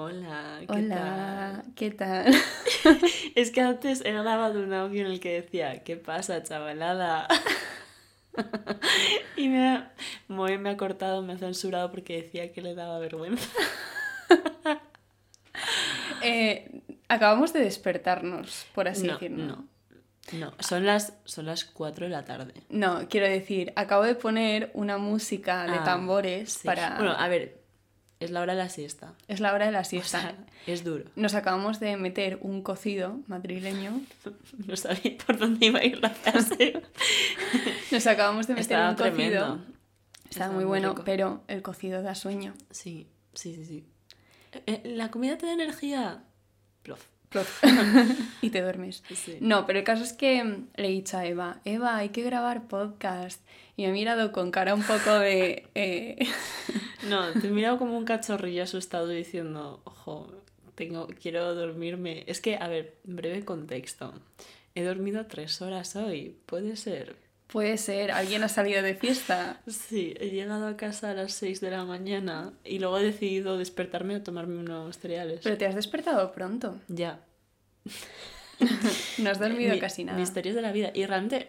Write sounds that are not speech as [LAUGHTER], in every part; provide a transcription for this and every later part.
Hola, ¿qué Hola, ¿qué tal? tal? [LAUGHS] Es que antes he grabado un audio en el que decía, ¿qué pasa, chavalada? [LAUGHS] Y me ha, Moe me ha cortado, me ha censurado porque decía que le daba vergüenza. [LAUGHS] Eh, acabamos de despertarnos, por así no, decirlo. no, no. Son las, son las 4 de la tarde. No, quiero decir, acabo de poner una música de Ah, tambores Sí. para... Bueno, a ver, es la hora de la siesta. Es la hora de la O siesta. sea, es duro. Nos acabamos de meter un cocido madrileño. [LAUGHS] No sabía por dónde iba a ir la frase. [LAUGHS] Nos acabamos de meter Estaba un cocido. tremendo. Está Estaba muy muy bueno, pero el cocido da sueño. Sí, sí, sí, sí. Eh, ¿La comida te da energía? Plof. Plof. [LAUGHS] y te duermes. Sí. No, pero el caso es que le he dicho a Eva, Eva, hay que grabar podcast. Y me ha mirado con cara un poco de... eh, No, te he mirado como un [LAUGHS] cachorrillo asustado diciendo, ojo, tengo, quiero dormirme. Es que, a ver, breve contexto. He dormido tres horas hoy, puede ser. Puede ser, alguien ha salido de fiesta. Sí, he llegado a casa a las 6 de la mañana y luego he decidido despertarme a tomarme unos cereales. Pero te has despertado pronto. Ya. [LAUGHS] No has dormido Mi- casi nada. Misterios de la vida. Y realmente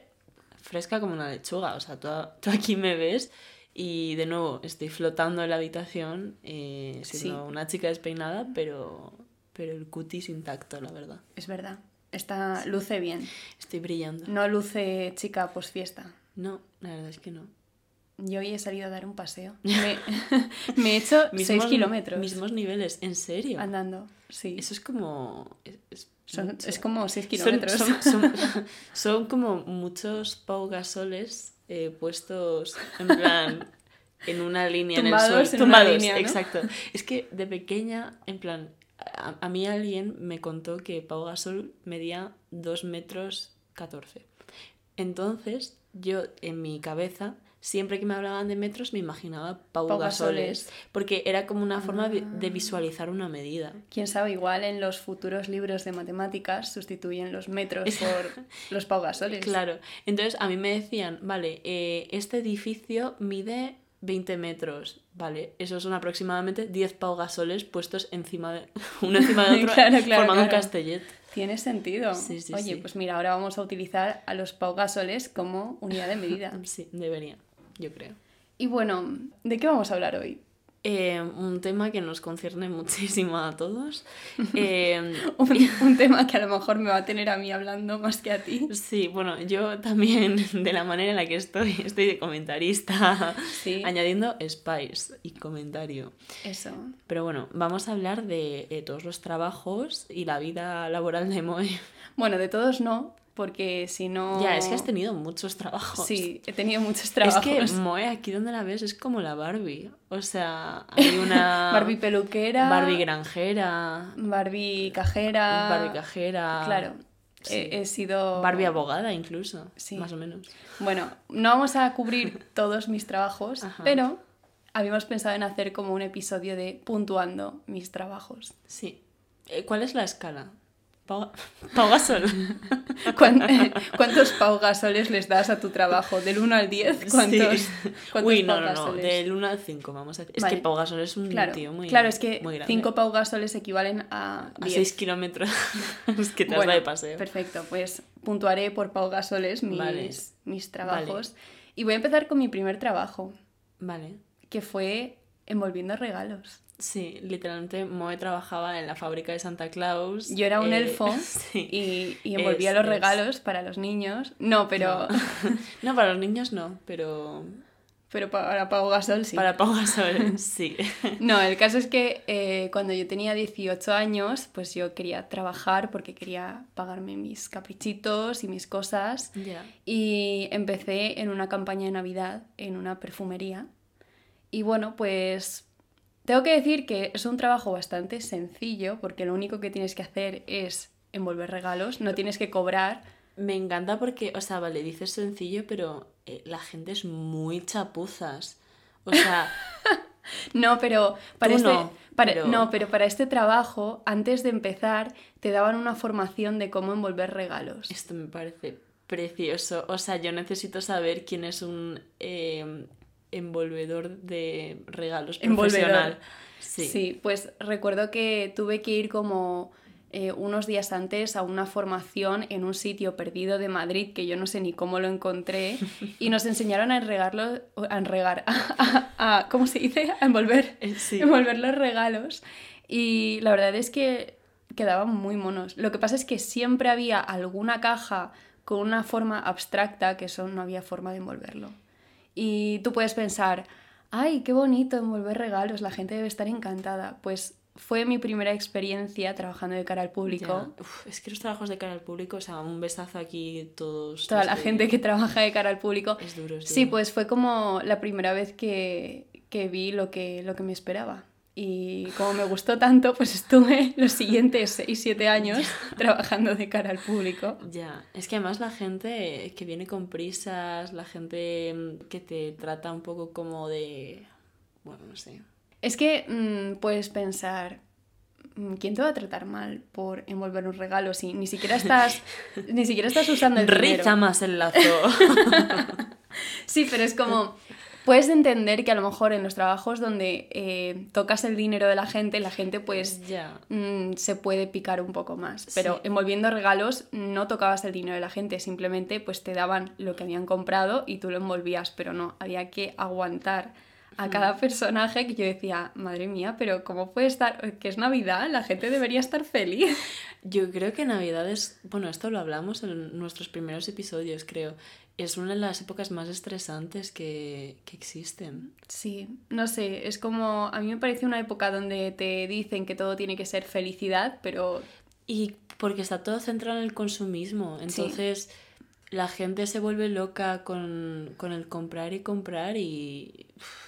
fresca como una lechuga. O sea, tú, [LAUGHS] tú aquí me ves y de nuevo estoy flotando en la habitación eh, siendo Sí. una chica despeinada, pero, pero el cutis intacto, la verdad. Es verdad. Está, luce bien. Estoy brillando. No luce chica post fiesta. No, la verdad es que no. Yo hoy he salido a dar un paseo. [LAUGHS] Me, [LAUGHS] me he hecho 6 Mismos- kilómetros Mismos niveles, en serio. andando. Sí. Eso es como... es- Son- es como 6 Son- kilómetros. Son, son- [LAUGHS] son como muchos Pau Gasoles eh, puestos en plan en una línea Tumbados en el suelo. en una Tumbados, línea, ¿no? exacto. Es que de pequeña, en plan, a, a mí alguien me contó que Pau Gasol medía 2 metros 14. Entonces, yo en mi cabeza, siempre que me hablaban de metros, me imaginaba Pau, Pau Gasoles. Gasoles. Porque era como una forma de- Ah. de visualizar una medida. Quién sabe, igual en los futuros libros de matemáticas sustituyen los metros por los paugasoles. Claro. Entonces a mí me decían, vale, eh, este edificio mide 20 metros. Vale, esos son aproximadamente 10 paugasoles puestos encima de [LAUGHS] uno encima de [LAUGHS] otro, Claro, claro, formando un castellet. Tiene sentido. Sí, sí, Oye, sí. pues mira, ahora vamos a utilizar a los paugasoles como unidad de medida. [LAUGHS] Sí, debería, yo creo. y bueno, ¿de qué vamos a hablar hoy? Eh, un tema que nos concierne muchísimo a todos. [LAUGHS] Eh, Un, un tema que a lo mejor me va a tener a mí hablando más que a ti. sí, bueno, yo también, [LAUGHS] de la manera en la que estoy, estoy de comentarista, Sí. añadiendo spice y comentario. Eso. Pero bueno, vamos a hablar de eh, todos los trabajos y la vida laboral de Moe. Bueno, de todos no, porque si no... Ya, es que has tenido muchos trabajos. Sí, he tenido muchos trabajos. Es que [LAUGHS] Moe, aquí donde la ves, es como la Barbie. O sea, [LAUGHS] hay una. Barbie peluquera. Barbie granjera. Barbie cajera. Barbie cajera. Claro. Sí. He, he sido... Barbie abogada, incluso. Sí. Más o menos. Bueno, no vamos a cubrir [LAUGHS] todos mis trabajos, Ajá. pero habíamos pensado en hacer como un episodio de puntuando mis trabajos. Sí. Eh, ¿Cuál es la escala? Pau, Pau Gasol. [LAUGHS] ¿Cuán- ¿Cuántos paugasoles les das a tu trabajo? ¿Del 1 al 10? ¿Cuántos, Sí. cuántos Uy, no, no, no. Del 1 al 5, vamos a decir. Es Vale. que Pau Gasol es un Claro, tío muy. claro, es que muy grande. 5 paugasoles equivalen a A 10. 6 kilómetros. [LAUGHS] es que te has Bueno, dado de paseo. Perfecto, pues puntuaré por paugasoles mis, Vale. mis trabajos. Y voy a empezar con mi primer trabajo, Vale. que fue envolviendo regalos. Sí, literalmente Moe trabajaba en la fábrica de Santa Claus. Yo era un eh, elfo [LAUGHS] sí. y, y envolvía Es- los es- regalos para los niños. No, pero, [LAUGHS] No, para los niños no, pero pero para Pau Gasol sí. para Pau Gasol sí. [LAUGHS] No, el caso es que eh, cuando yo tenía 18 años, pues yo quería trabajar porque quería pagarme mis caprichitos y mis cosas. ya. Y empecé en una campaña de Navidad en una perfumería. Y bueno, pues tengo que decir que es un trabajo bastante sencillo porque lo único que tienes que hacer es envolver regalos, no tienes que cobrar. Me encanta porque, o sea, vale, dices sencillo, pero eh, la gente es muy chapuzas. O sea, [LAUGHS] No, pero para este, no, para- pero- no, pero para este trabajo, antes de empezar, te daban una formación de cómo envolver regalos. esto me parece precioso. O sea, yo necesito saber quién es un eh, envolvedor de regalos Envolvedor. profesional. Sí. Sí. pues recuerdo que tuve que ir como eh, unos días antes a una formación en un sitio perdido de Madrid que yo no sé ni cómo lo encontré y nos enseñaron a enregarlo, a enregar, [LAUGHS] a, a- ¿cómo se dice? A envolver, Eh, sí. envolver los regalos y la verdad es que quedaban muy monos. Lo que pasa es que siempre había alguna caja con una forma abstracta que eso no había forma de envolverlo. Y tú puedes pensar, ay, qué bonito envolver regalos, la gente debe estar encantada. Pues fue mi primera experiencia trabajando de cara al público. Uf, es que los trabajos de cara al público, o sea, un besazo aquí todos. Toda la gente que trabaja de cara al público. Es duro, es Sí, pues fue como la primera vez que, que vi lo que, lo que me esperaba. Y como me gustó tanto, pues estuve los siguientes 6-7 años trabajando de cara al público. Ya, es que además la gente que viene con prisas, la gente que te trata un poco como de... Bueno, no sé. Es que mm, puedes pensar, mm, ¿quién te va a tratar mal por envolver un regalo si ni siquiera estás, [LAUGHS] ni siquiera estás usando el? Riza más el lazo. [LAUGHS] Sí, pero es como, [LAUGHS] puedes entender que a lo mejor en los trabajos donde eh, tocas el dinero de la gente, la gente pues mm, se puede picar un poco más. Pero Sí. envolviendo regalos no tocabas el dinero de la gente, simplemente pues te daban lo que habían comprado y tú lo envolvías, pero no, había que aguantar a cada personaje que yo decía, madre mía, pero ¿cómo puede estar? Que es Navidad, la gente debería estar feliz. Yo creo que Navidad es... Bueno, esto lo hablamos en nuestros primeros episodios, creo. Es una de las épocas más estresantes que, que existen. Sí, no sé, es como, a mí me parece una época donde te dicen que todo tiene que ser felicidad, pero Y porque está todo centrado en el consumismo. Entonces la gente se vuelve loca con, con el comprar y comprar y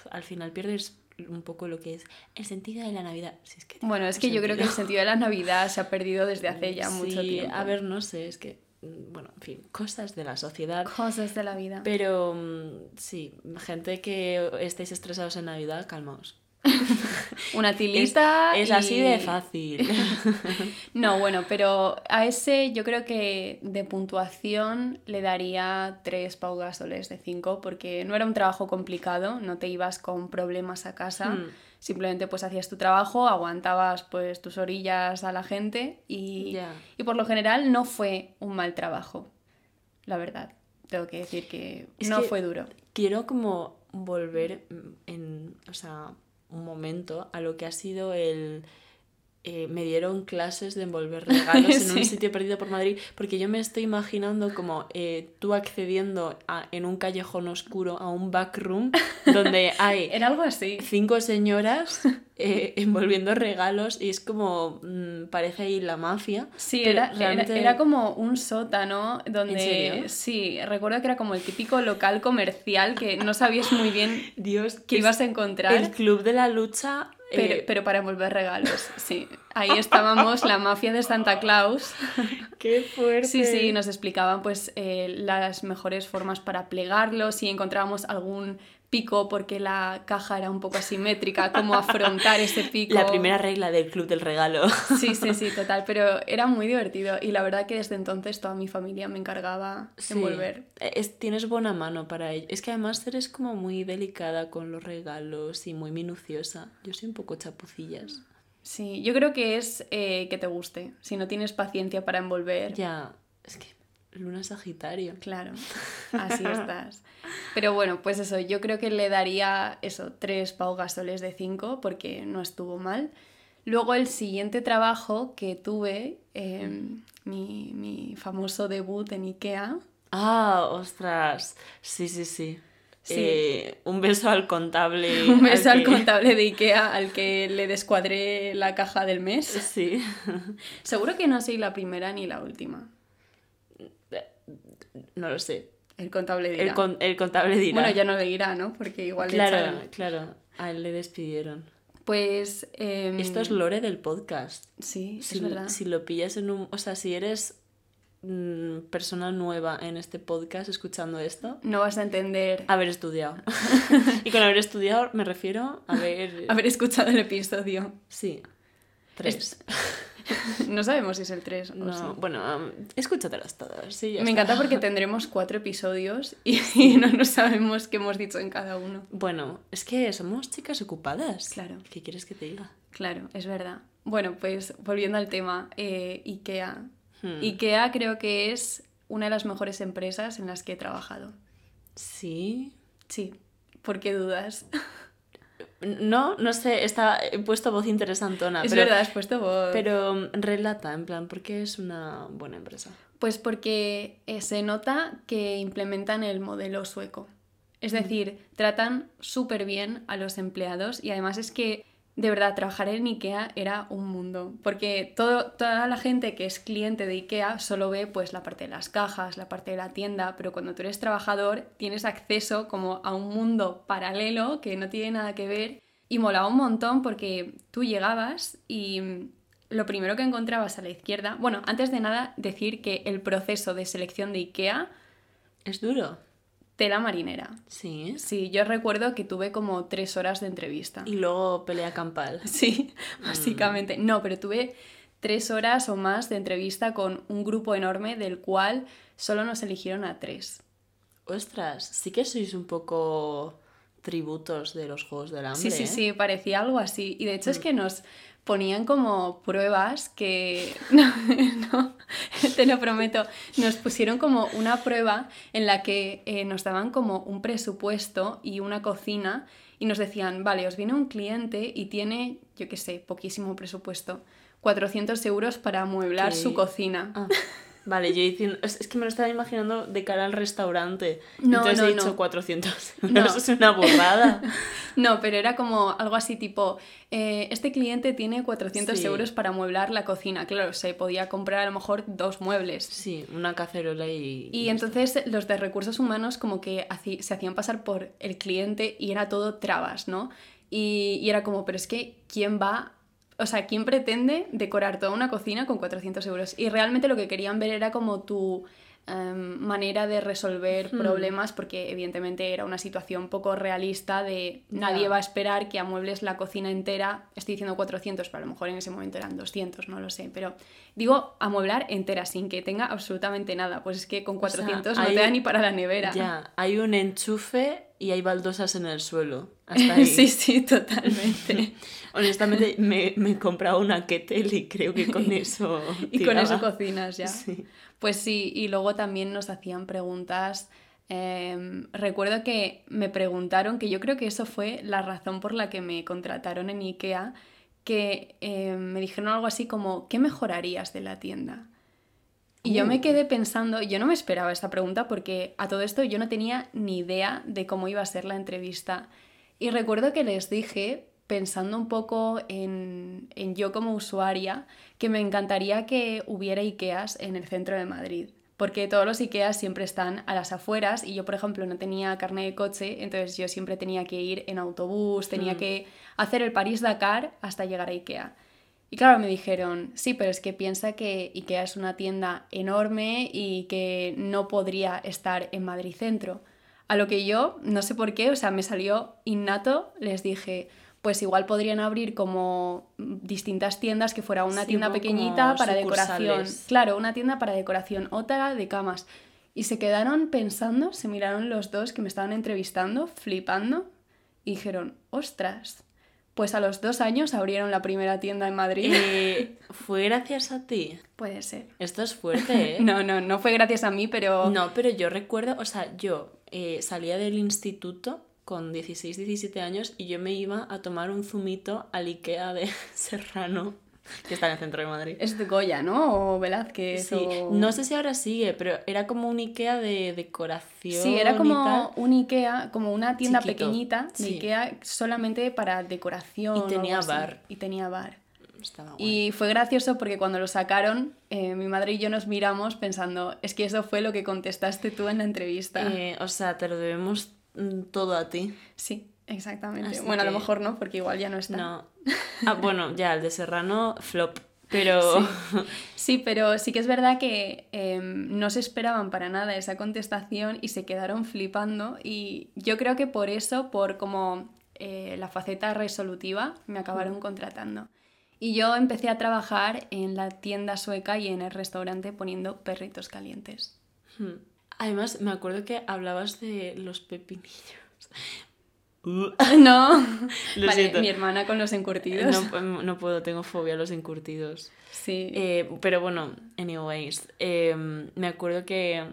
al final pierdes un poco lo que es el sentido de la Navidad. Si es que bueno, es que yo creo que el sentido. de la Navidad se ha perdido desde hace ya mucho tiempo. A ver, no sé, es que, bueno, en fin, cosas de la sociedad. Cosas de la vida. Pero mm, sí, gente que estéis estresados en Navidad, calmaos. [LAUGHS] Una tilita. es así y- de fácil. [LAUGHS] No, bueno, pero a ese yo creo que de puntuación le daría 3 Pau Gasoles de 5 porque no era un trabajo complicado, no te ibas con problemas a casa, Hmm. Simplemente pues hacías tu trabajo, aguantabas pues tus orillas a la gente y, y por lo general no fue un mal trabajo, la verdad. Tengo que decir que Es no que- fue duro. quiero como volver mm, en, o sea, un momento a lo que ha sido el... eh, me dieron clases de envolver regalos en [LAUGHS] un sitio perdido por Madrid, porque yo me estoy imaginando como eh, tú accediendo a- en un callejón oscuro a un backroom donde [LAUGHS] hay Era algo así. cinco señoras [LAUGHS] eh, envolviendo regalos y es como mm, parece ahí la mafia. Sí, era, era- realmente- era como un sótano donde... serio? Sí, recuerdo que era como el típico local comercial que no sabías muy bien Dios, qué es ibas a encontrar, El club de la lucha. Pero, eh, pero para envolver regalos, sí. Ahí estábamos, la mafia de Santa Claus. [LAUGHS] ¡Qué fuerte! Sí, sí, nos explicaban pues eh, las mejores formas para plegarlo, si encontrábamos algún pico porque la caja era un poco asimétrica, cómo afrontar [LAUGHS] ese pico. La primera regla del club del regalo. [LAUGHS] Sí, sí, sí, [LAUGHS] total, pero era muy divertido y la verdad que desde entonces toda mi familia me encargaba Sí. envolver. Es- tienes buena mano para ello. Es que además eres como muy delicada con los regalos y muy minuciosa. Yo soy un poco chapucillas. Sí, yo creo que es eh, que te guste. Si no tienes paciencia para envolver, Ya, es que Luna Sagitario. claro, [LAUGHS] así estás. Pero bueno, pues eso, yo creo que le daría eso, tres Pau Gasoles de cinco porque no estuvo mal. Luego el siguiente trabajo que tuve, eh, mi, mi famoso debut en Ikea, Ah, ostras. Sí, sí, sí. Sí. Eh, un beso al contable. [LAUGHS] un mes al que- contable de Ikea [LAUGHS] al que le descuadré la caja del mes. Sí. Seguro que no soy la primera ni la última. No lo sé. El contable dirá. El, con- el contable dirá. Bueno, ya no le dirá, ¿no? Porque igual le Claro, echaron. claro. A él le despidieron. Pues. em, Esto es lore del podcast. Sí, Si, es verdad. si lo pillas en un... O sea, si eres mm, persona nueva en este podcast escuchando esto, No vas a entender. haber estudiado. [LAUGHS] y con haber estudiado me refiero a haber... [LAUGHS] Haber escuchado el episodio. Sí. Tres. [LAUGHS] no sabemos si es el 3 o No, sí. Bueno, um, escúchatelas todas. Sí, ya Me está. encanta porque [LAUGHS] tendremos cuatro episodios y, y no nos sabemos qué hemos dicho en cada uno. Bueno, es que somos chicas ocupadas. Claro. ¿Qué quieres que te diga? Claro, es verdad. Bueno, pues volviendo al tema, eh, IKEA. Hmm. IKEA creo que es una de las mejores empresas en las que he trabajado. Sí. Sí, ¿por qué dudas? [LAUGHS] No, no sé, está, he puesto voz interesantona. es pero, verdad, has puesto voz. Pero um, relata, en plan, ¿por qué es una buena empresa? Pues porque eh, se nota que implementan el modelo sueco. Es decir, tratan súper bien a los empleados y además es que, de verdad, trabajar en IKEA era un mundo. Porque todo, toda la gente que es cliente de IKEA solo ve pues la parte de las cajas, la parte de la tienda, pero cuando tú eres trabajador tienes acceso como a un mundo paralelo que no tiene nada que ver y molaba un montón porque tú llegabas y lo primero que encontrabas a la izquierda, bueno, antes de nada decir que el proceso de selección de IKEA, ¿Es duro? Tela marinera. Sí. Sí, yo recuerdo que tuve como tres horas de entrevista. Y luego pelea campal. [LAUGHS] Sí, básicamente. No, pero tuve tres horas o más de entrevista con un grupo enorme del cual solo nos eligieron a tres. Ostras, sí que sois un poco tributos de los Juegos del Hambre. Sí, sí, ¿eh? sí, parecía algo así. Y de hecho es que nos ponían como pruebas que... [LAUGHS] No, no, te lo prometo. Nos pusieron como una prueba en la que eh, nos daban como un presupuesto y una cocina y nos decían, vale, os viene un cliente y tiene, yo qué sé, poquísimo presupuesto, 400 euros para amueblar ¿Qué? su cocina. Ah, [LAUGHS] vale, yo diciendo. Es, que me lo estaba imaginando de cara al restaurante. No, Entonces no, he dicho [LAUGHS] no. 400 No. euros. Es una burrada. [LAUGHS] No, pero era como algo así tipo, eh, este cliente tiene 400 Sí. euros para amueblar la cocina. Claro, se podía comprar a lo mejor dos muebles. Sí, una cacerola y. Y entonces los de recursos humanos como que se hacían pasar por el cliente y era todo trabas, ¿no? Y, y era como, pero es que ¿quién va? O sea, ¿quién pretende decorar toda una cocina con 400 euros? Y realmente lo que querían ver era como tu em, manera de resolver Hmm. problemas, porque evidentemente era una situación poco realista de nadie va a esperar que amuebles la cocina entera, estoy diciendo 400, pero a lo mejor en ese momento eran 200, no lo sé, pero digo amueblar entera sin que tenga absolutamente nada, pues es que con O sea, 400 no te da ni para la nevera. Ya, hay un enchufe y hay baldosas en el suelo. Hasta [LAUGHS] ahí. sí, sí, totalmente. [LAUGHS] Honestamente, me, me he comprado una kettle y creo que con [LAUGHS] eso. y con eso cocinas ya. Sí. Pues sí, y luego también nos hacían preguntas. em, recuerdo que me preguntaron, que yo creo que eso fue la razón por la que me contrataron en IKEA, que em, me dijeron algo así como, ¿qué mejorarías de la tienda? Y yo me Uh. quedé pensando, yo no me esperaba esta pregunta porque a todo esto yo no tenía ni idea de cómo iba a ser la entrevista. Y recuerdo que les dije, pensando un poco en, en yo como usuaria, que me encantaría que hubiera IKEAs en el centro de Madrid. Porque todos los IKEAs siempre están a las afueras y yo, por ejemplo, no tenía carne de coche, entonces yo siempre tenía que ir en autobús, tenía Mm. que hacer el París-Dakar hasta llegar a IKEA. Y claro, me dijeron, sí, pero es que piensa que IKEA es una tienda enorme y que no podría estar en Madrid Centro. A lo que yo, no sé por qué, o sea, me salió innato, les dije, pues igual podrían abrir como distintas tiendas que fuera una Sí, tienda pequeñita para decoración. Claro, una tienda para decoración, otra de camas. Y se quedaron pensando, se miraron los dos que me estaban entrevistando, flipando, y dijeron, ostras, pues a los dos años abrieron la primera tienda en Madrid. Eh, ¿Fue gracias a ti? Puede ser. Esto es fuerte, [LAUGHS] ¿eh? No, no, no fue gracias a mí, pero... No, pero yo recuerdo, o sea, yo eh, salía del instituto con 16, 17 años y yo me iba a tomar un zumito al Ikea de [LAUGHS] Serrano, [LAUGHS] que está en el centro de Madrid. Es de Goya, ¿no? O Velázquez. Sí, o- no sé si ahora sigue, pero era como un Ikea de decoración. Sí, era y como tal. un Ikea, como una tienda Chiquito, pequeñita de sí. Ikea solamente para decoración. Y tenía bar. Y tenía bar. Estaba guay. Y fue gracioso porque cuando lo sacaron, eh, mi madre y yo nos miramos pensando, es que eso fue lo que contestaste tú en la entrevista. Eh, o sea, te lo debemos mm, todo a ti. Sí, exactamente. Así bueno, a lo mejor no, porque igual ya no está. No. Ah, bueno, ya, el de Serrano, flop. Pero. [LAUGHS] [LAUGHS] Sí, pero sí que es verdad que em, no se esperaban para nada esa contestación y se quedaron flipando y yo creo que por eso, por como eh, la faceta resolutiva, me acabaron contratando. Y yo empecé a trabajar en la tienda sueca y en el restaurante poniendo perritos calientes. Hmm. Además, me acuerdo que hablabas de los pepinillos. [LAUGHS] No. [LAUGHS] Lo vale, siento. mi hermana con los encurtidos. No, pu- no puedo, tengo fobia a los encurtidos. Sí. Eh, pero bueno, anyways, eh, me acuerdo que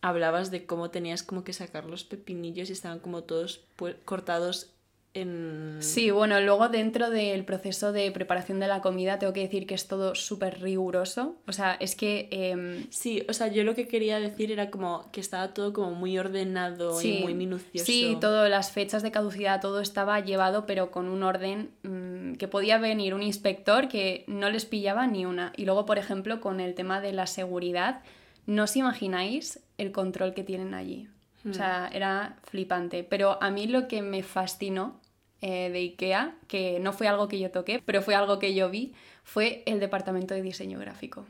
hablabas de cómo tenías como que sacar los pepinillos y estaban como todos cortados en... Sí, bueno, luego dentro del proceso de preparación de la comida tengo que decir que es todo súper riguroso. O sea, es que em, Sí, o sea, yo lo que quería decir era como que estaba todo como muy ordenado y muy minucioso. Sí, todo, las fechas de caducidad, todo estaba llevado, pero con un orden mm, que podía venir un inspector que no les pillaba ni una. Y luego, por ejemplo, con el tema de la seguridad, no os imagináis el control que tienen allí. O sea, era flipante. Pero a mí lo que me fascinó eh, de IKEA, que no fue algo que yo toqué, pero fue algo que yo vi, fue el departamento de diseño gráfico.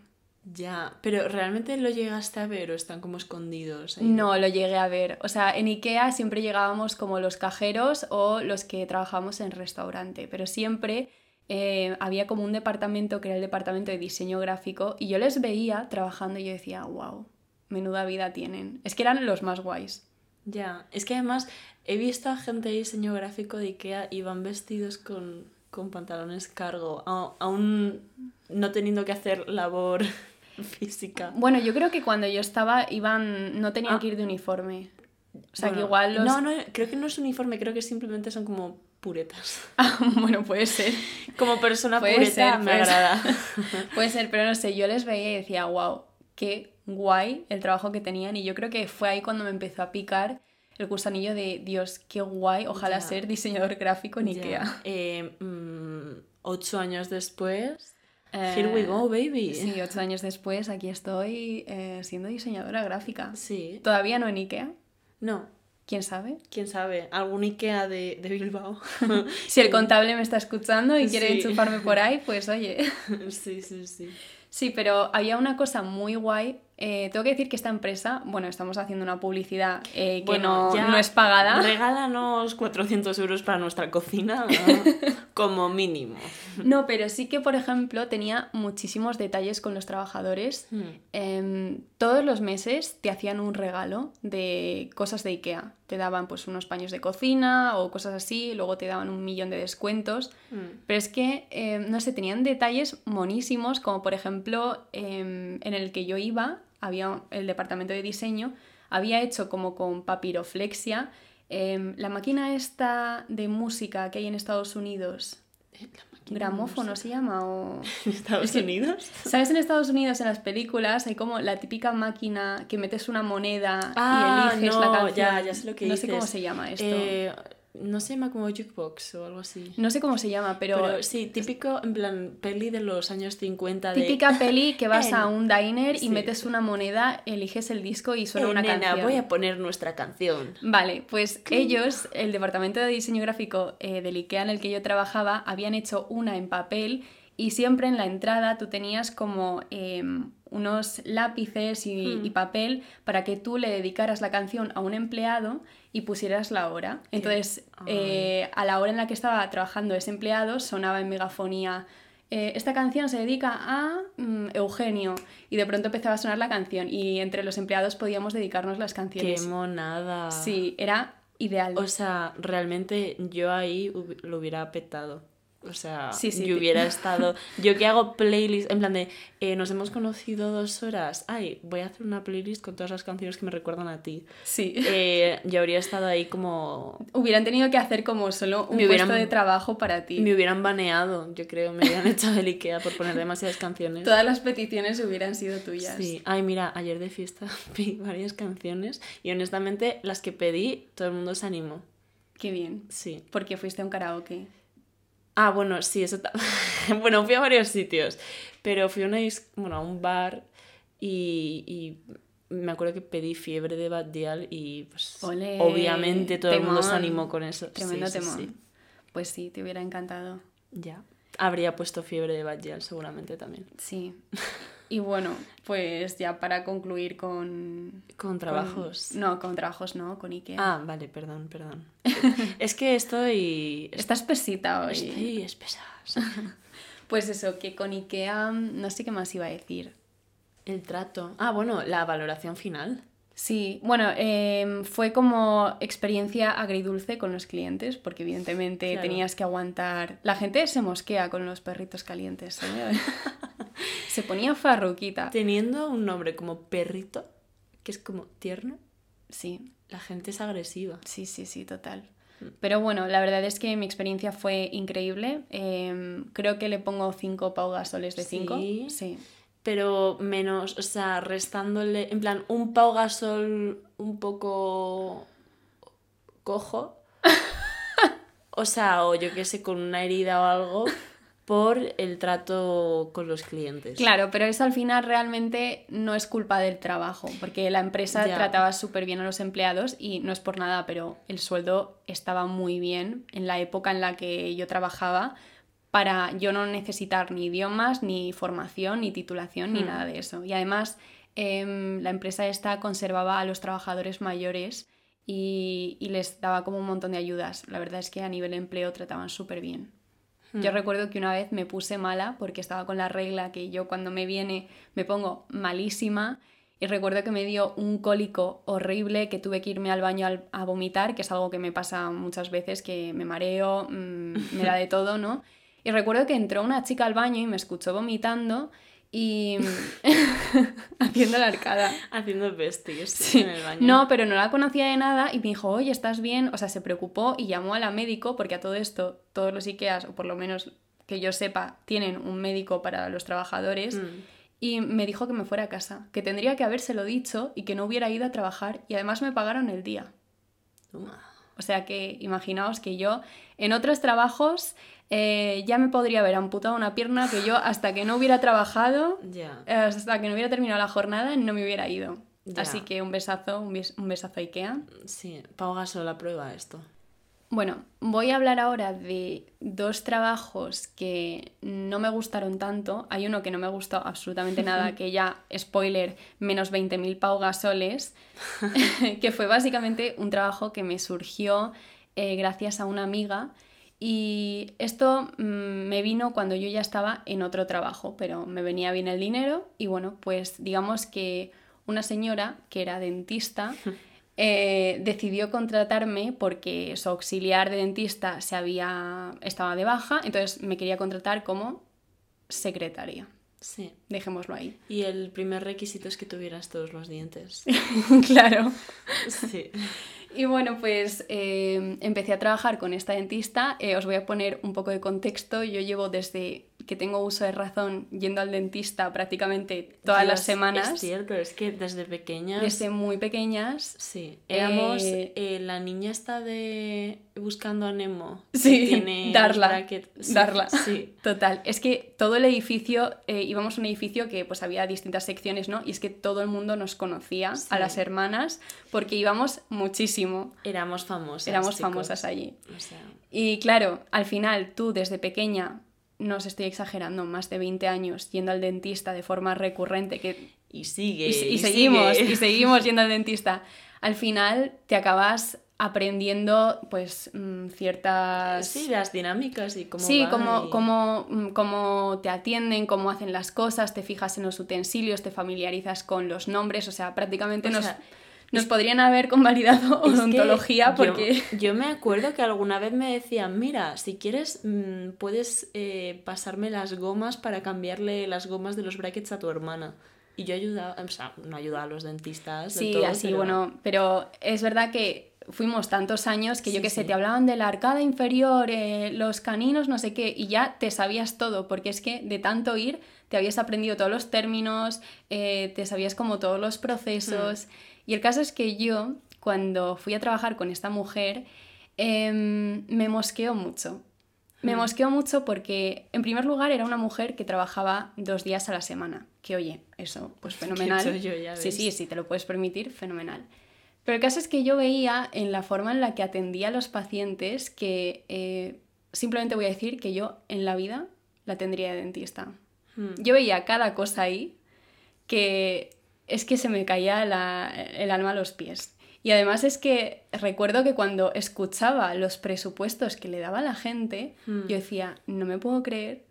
Ya, pero ¿realmente lo llegaste a ver o están como escondidos? ahí? No lo llegué a ver. O sea, en IKEA siempre llegábamos como los cajeros o los que trabajamos en restaurante, pero siempre eh, había como un departamento que era el departamento de diseño gráfico y yo les veía trabajando y yo decía, wow, menuda vida tienen. Es que eran los más guays. Ya, es que además he visto a gente de diseño gráfico de Ikea y van vestidos con, con pantalones cargo, a- aún no teniendo que hacer labor [LAUGHS] física. Bueno, yo creo que cuando yo estaba iban, no tenían Ah. que ir de uniforme. O sea, que Bueno, igual los... No, no, creo que no es uniforme, creo que simplemente son como puretas. [LAUGHS] Ah, bueno, puede ser. Como persona Puede pureta ser, me puede ser. agrada. [LAUGHS] Puede ser, pero no sé, yo les veía y decía, wow, qué guay el trabajo que tenían. Y yo creo que fue ahí cuando me empezó a picar el gusanillo de, Dios, qué guay, ojalá ser diseñador gráfico en. Ikea. Eh, mm, ocho años después, Eh, here we go, baby. Sí, ocho años después, aquí estoy eh, siendo diseñadora gráfica. Sí. Todavía no en Ikea, No, quién sabe. quién sabe, algún Ikea de, de Bilbao. [LAUGHS] Si el contable me está escuchando y quiere Sí. enchufarme por ahí, pues oye. [LAUGHS] sí, sí, sí. Sí, pero había una cosa muy guay. Eh, tengo que decir que esta empresa, bueno, estamos haciendo una publicidad eh, que Bueno, no, no es pagada. Regálanos 400 euros para nuestra cocina, [LAUGHS] como mínimo. No, pero sí que, por ejemplo, tenía muchísimos detalles con los trabajadores. Hmm. Em, todos los meses te hacían un regalo de cosas de Ikea. Te daban pues unos paños de cocina o cosas así, luego te daban un millón de descuentos. Mm. Pero es que, em, no sé, tenían detalles monísimos, como por ejemplo em, en el que yo iba, había el departamento de diseño, había hecho como con papiroflexia em, la máquina esta de música que hay en Estados Unidos. Eh, ¿Gramófono se llama? O... [LAUGHS] ¿En Estados Es que- Unidos? ¿Sabes? En Estados Unidos, en las películas, hay como la típica máquina que metes una moneda Ah, y eliges no, la canción. ya, ya sé lo que No sé cómo se llama esto. Eh, no se llama como jukebox o algo así. No sé cómo se llama, pero, Pero, sí, típico, en plan, peli de los años 50 de... típica peli que [LAUGHS] vas a un diner y sí. metes una moneda, eliges el disco y suena Eh, una nena, canción. voy a poner nuestra canción. Vale, pues ellos, el departamento de diseño gráfico eh, del IKEA en el que yo trabajaba, habían hecho una en papel y siempre en la entrada tú tenías como em, unos lápices y, Hmm. y papel para que tú le dedicaras la canción a un empleado y pusieras la hora. Entonces, eh, a la hora en la que estaba trabajando ese empleado, sonaba en megafonía. eh, esta canción se dedica a mm, Eugenio y de pronto empezaba a sonar la canción y entre los empleados podíamos dedicarnos las ¡Qué canciones. monada! Sí, era ideal. O sea, realmente yo ahí lo hubiera petado. O sea, Sí, sí, yo hubiera estado. Yo que hago playlist, en plan de. eh, nos hemos conocido dos horas. Ay, voy a hacer una playlist con todas las canciones que me recuerdan a ti. sí. Eh, yo habría estado ahí como. Hubieran tenido que hacer como solo un Me hubieran- puesto de trabajo para ti. Me hubieran baneado, yo creo. Me hubieran echado del Ikea por poner demasiadas canciones. Todas las peticiones hubieran sido tuyas. Sí, ay, mira, ayer de fiesta [LAUGHS] pedí varias canciones y honestamente las que pedí, todo el mundo se animó. Qué bien. Sí. Porque fuiste a un karaoke. Ah, bueno, sí, eso [LAUGHS] Bueno, fui a varios sitios, pero fui a, una bueno, a un bar y, y me acuerdo que pedí fiebre de Bad Dial y pues obviamente todo el mundo se animó con eso. Tremendo Sí, sí, temón. sí. Pues sí, te hubiera encantado. Ya. Habría puesto fiebre de Bad Dial seguramente también. Sí. [LAUGHS] Y bueno, pues ya para concluir con... Con trabajos. con- no, con trabajos no, con Ikea. Ah, vale, perdón, perdón. [LAUGHS] es que estoy... Estás pesita hoy. Estoy espesa. [LAUGHS] Pues eso, que con Ikea no sé qué más iba a decir. El trato. Ah, bueno, la valoración final. Sí, bueno, em, fue como experiencia agridulce con los clientes, porque evidentemente Claro. tenías que aguantar. La gente se mosquea con los perritos calientes, [LAUGHS] se ponía farruquita. Teniendo un nombre como perrito, que es como tierno, Sí, la gente es agresiva. sí, sí, sí, total. Pero bueno, la verdad es que mi experiencia fue increíble. Em, creo que le pongo 5 paugasoles de 5. Sí. sí. Pero menos, o sea, restándole, en plan, un Pau Gasol un poco cojo. O sea, o yo qué sé, con una herida o algo, por el trato con los clientes. Claro, pero eso al final realmente no es culpa del trabajo, porque la empresa Ya. trataba súper bien a los empleados y no es por nada, pero el sueldo estaba muy bien en la época en la que yo trabajaba para yo no necesitar ni idiomas, ni formación, ni titulación, ni Hmm. nada de eso. Y además em, la empresa esta conservaba a los trabajadores mayores y, y les daba como un montón de ayudas. La verdad es que a nivel empleo trataban súper bien. Yo recuerdo que una vez me puse mala porque estaba con la regla que yo cuando me viene me pongo malísima y recuerdo que me dio un cólico horrible que tuve que irme al baño al- a vomitar, que es algo que me pasa muchas veces, que me mareo, mm, me da de [LAUGHS] todo, ¿no? Y recuerdo que entró una chica al baño y me escuchó vomitando y [LAUGHS] haciendo la arcada. Haciendo besties Sí. en el baño. No, pero no la conocía de nada y me dijo, oye, ¿estás bien? O sea, se preocupó y llamó a la médico porque a todo esto, todos los IKEAs, o por lo menos que yo sepa, tienen un médico para los trabajadores. Mm. Y me dijo que me fuera a casa, que tendría que habérselo dicho y que no hubiera ido a trabajar y además me pagaron el día. Toma. O sea que imaginaos que yo en otros trabajos eh, ya me podría haber amputado una pierna que yo hasta que no hubiera trabajado hasta que no hubiera terminado la jornada no me hubiera ido. Así que un besazo, un, bes- un besazo a Ikea. Sí, Pau Gasol aprueba esto. Bueno, voy a hablar ahora de dos trabajos que no me gustaron tanto. Hay uno que no me gustó absolutamente nada, [LAUGHS] que ya, spoiler, menos 20.000 paugasoles, [LAUGHS] que fue básicamente un trabajo que me surgió eh, gracias a una amiga. Y esto mm, me vino cuando yo ya estaba en otro trabajo, pero me venía bien el dinero y bueno, pues digamos que una señora que era dentista [LAUGHS] eh, decidió contratarme porque su auxiliar de dentista se había, estaba de baja, entonces me quería contratar como secretaria. Sí. Dejémoslo ahí. Y el primer requisito es que tuvieras todos los dientes. [LAUGHS] claro. Sí. Y bueno, pues eh, empecé a trabajar con esta dentista. Eh, os voy a poner un poco de contexto. Yo llevo desde que tengo uso de razón yendo al dentista prácticamente todas Dios, las semanas, Es cierto, es que desde pequeñas. desde muy pequeñas. Sí, éramos Eh, eh, la niña esta de Buscando a Nemo. Sí, tiene [LAUGHS] Darla. Sí, Darla. Sí, Total, es que todo el edificio, eh, íbamos a un edificio que pues había distintas secciones, ¿no? Y es que todo el mundo nos conocía Sí. a las hermanas porque íbamos muchísimo, éramos famosas. éramos chicos. famosas allí. O sea, Y claro, al final tú desde pequeña, no os estoy exagerando, más de 20 años yendo al dentista de forma recurrente, que y sigue. y, y y seguimos, sigue. y seguimos yendo al dentista. Al final te acabas aprendiendo pues mm, ciertas... Sí, las dinámicas y cómo Sí, va cómo, y- cómo, mm, cómo te atienden, cómo hacen las cosas, te fijas en los utensilios, te familiarizas con los nombres, o sea, prácticamente O nos, sea, nos podrían haber convalidado [LAUGHS] que odontología yo- porque... [LAUGHS] Yo, me acuerdo que alguna vez me decían, mira, si quieres mm, puedes eh, pasarme las gomas para cambiarle las gomas de los brackets a tu hermana. Y yo ayudaba, o sea, no ayudaba a los dentistas. Sí, todo, así, pero- bueno, pero es verdad que fuimos tantos años que yo Sí, que sé, sí. te hablaban de la arcada inferior, eh, los caninos, no sé qué, y ya te sabías todo, porque es que de tanto ir te habías aprendido todos los términos, eh, te sabías como todos los procesos. Hmm. Y el caso es que yo, cuando fui a trabajar con esta mujer, em, me mosqueó mucho. Me Hmm. mosqueó mucho porque, en primer lugar, era una mujer que trabajaba dos días a la semana. Que oye, eso, pues fenomenal. chollo, ya sí, sí, si te lo puedes permitir, fenomenal. Pero el caso es que yo veía en la forma en la que atendía a los pacientes que eh, simplemente voy a decir que yo en la vida la tendría de dentista. Hmm. Yo veía cada cosa ahí que es que se me caía la- el alma a los pies. Y además es que recuerdo que cuando escuchaba los presupuestos que le daba la gente, Hmm. yo decía, no me puedo creer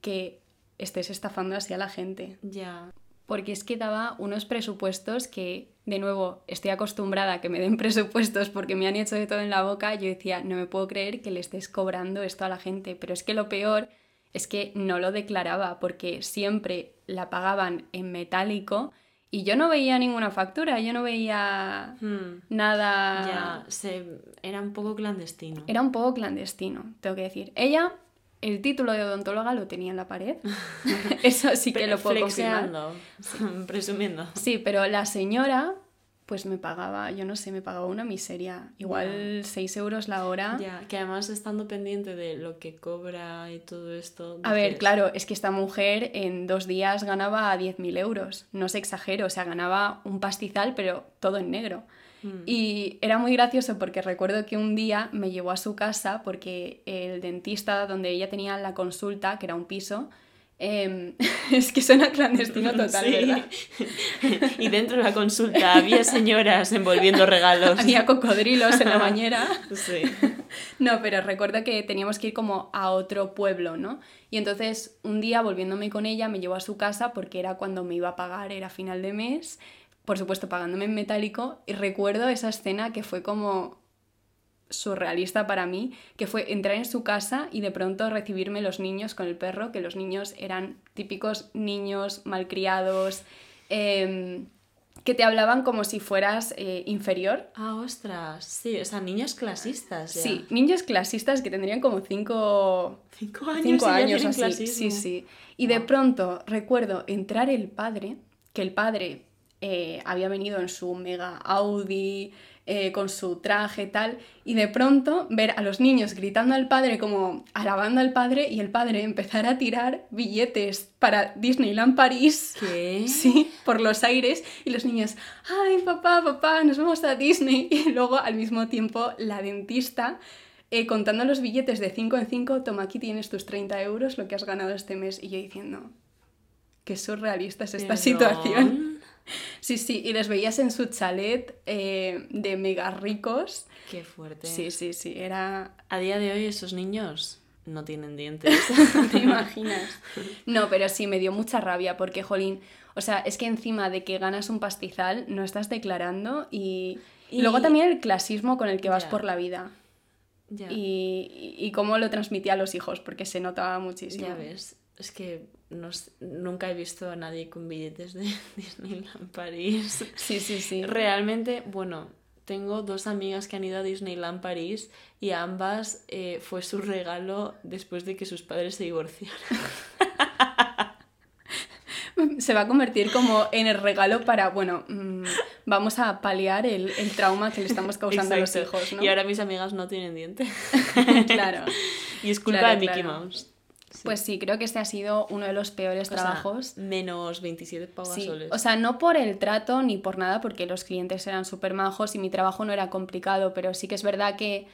que estés estafando así a la gente. Ya. Porque es que daba unos presupuestos que, de nuevo, estoy acostumbrada a que me den [LAUGHS] presupuestos porque me han hecho de todo en la boca. Yo decía, no me puedo creer que le estés cobrando esto a la gente. Pero es que lo peor es que no lo declaraba porque siempre la pagaban en metálico y yo no veía ninguna factura, yo no veía Hmm. nada. Ya, se... era un poco clandestino. Era un poco clandestino, tengo que decir. Ella, el título de odontóloga lo tenía en la pared. [LAUGHS] Eso sí que lo puedo confirmar. [LAUGHS] presumiendo. Sí, pero la señora, pues me pagaba, yo no sé, me pagaba una miseria. Igual 6 euros la hora. Ya, que además estando pendiente de lo que cobra y todo esto. A ver, claro, es que esta mujer en dos días ganaba 10.000 euros. No se exagero, o sea, ganaba un pastizal, pero todo en negro. mm, Y era muy gracioso porque recuerdo que un día me llevó a su casa porque el dentista donde ella tenía la consulta, que era un piso, em, [LAUGHS] es que suena clandestino [LAUGHS] total, sí. ¿verdad? [LAUGHS] y dentro de la consulta había señoras envolviendo regalos. Había cocodrilos en la bañera. Sí. No, pero recuerdo que teníamos que ir como a otro pueblo, ¿no? Y entonces un día volviéndome con ella me llevó a su casa porque era cuando me iba a pagar, era final de mes, por supuesto pagándome en metálico, y recuerdo esa escena que fue como surrealista para mí, que fue entrar en su casa y de pronto recibirme los niños con el perro, que los niños eran típicos niños malcriados, em, que te hablaban como si fueras eh, inferior. Ah, ostras. Sí, o sea, niños clasistas. ya. Sí, niños clasistas que tendrían como cinco, Cinco años. cinco así. clasismo. Sí, sí. Y de pronto recuerdo entrar el padre, que el padre eh, había venido en su mega Audi, eh, con su traje tal, y de pronto ver a los niños gritando al padre como alabando al padre y el padre empezar a tirar billetes para Disneyland París. ¿Qué? [LAUGHS] Sí, por los aires y los niños, ay papá, papá, nos vamos a Disney. [LAUGHS] Y luego al mismo tiempo la dentista eh, contando los billetes de 5 en 5, toma aquí tienes tus 30 euros, lo que has ganado este mes. Y yo diciendo, qué surrealista es esta Perdón. situación. Sí, sí, y les veías en su chalet eh, de mega ricos. Qué fuerte. Sí, sí, sí, era... A día de hoy esos niños no tienen dientes. [LAUGHS] ¿Te [LAUGHS] imaginas? No, pero sí, me dio mucha rabia porque, jolín, o sea, es que encima de que ganas un pastizal, no estás declarando y, Y- luego también el clasismo con el que vas por la vida ya. y, y cómo lo transmitía a los hijos, porque se notaba muchísimo. Ya ves. Es que no nunca he visto a nadie con billetes de [LAUGHS] Disneyland París. Sí, sí, sí. Realmente, bueno, tengo dos amigas que han ido a Disneyland París y a ambas eh, fue su regalo después de que sus padres se divorciaron. [LAUGHS] Se va a convertir como en el regalo para, bueno, mm, vamos a paliar el, el trauma que le estamos causando a los hijos, ¿no? Y ahora mis amigas no tienen diente. [LAUGHS] claro. Y es culpa Claro, de Mickey claro. Mouse. Sí. Pues sí, creo que este ha sido uno de los peores O sea, trabajos. menos 27 Sí, pagasoles. o sea, no por el trato ni por nada, porque los clientes eran súper majos y mi trabajo no era complicado, pero sí que es verdad que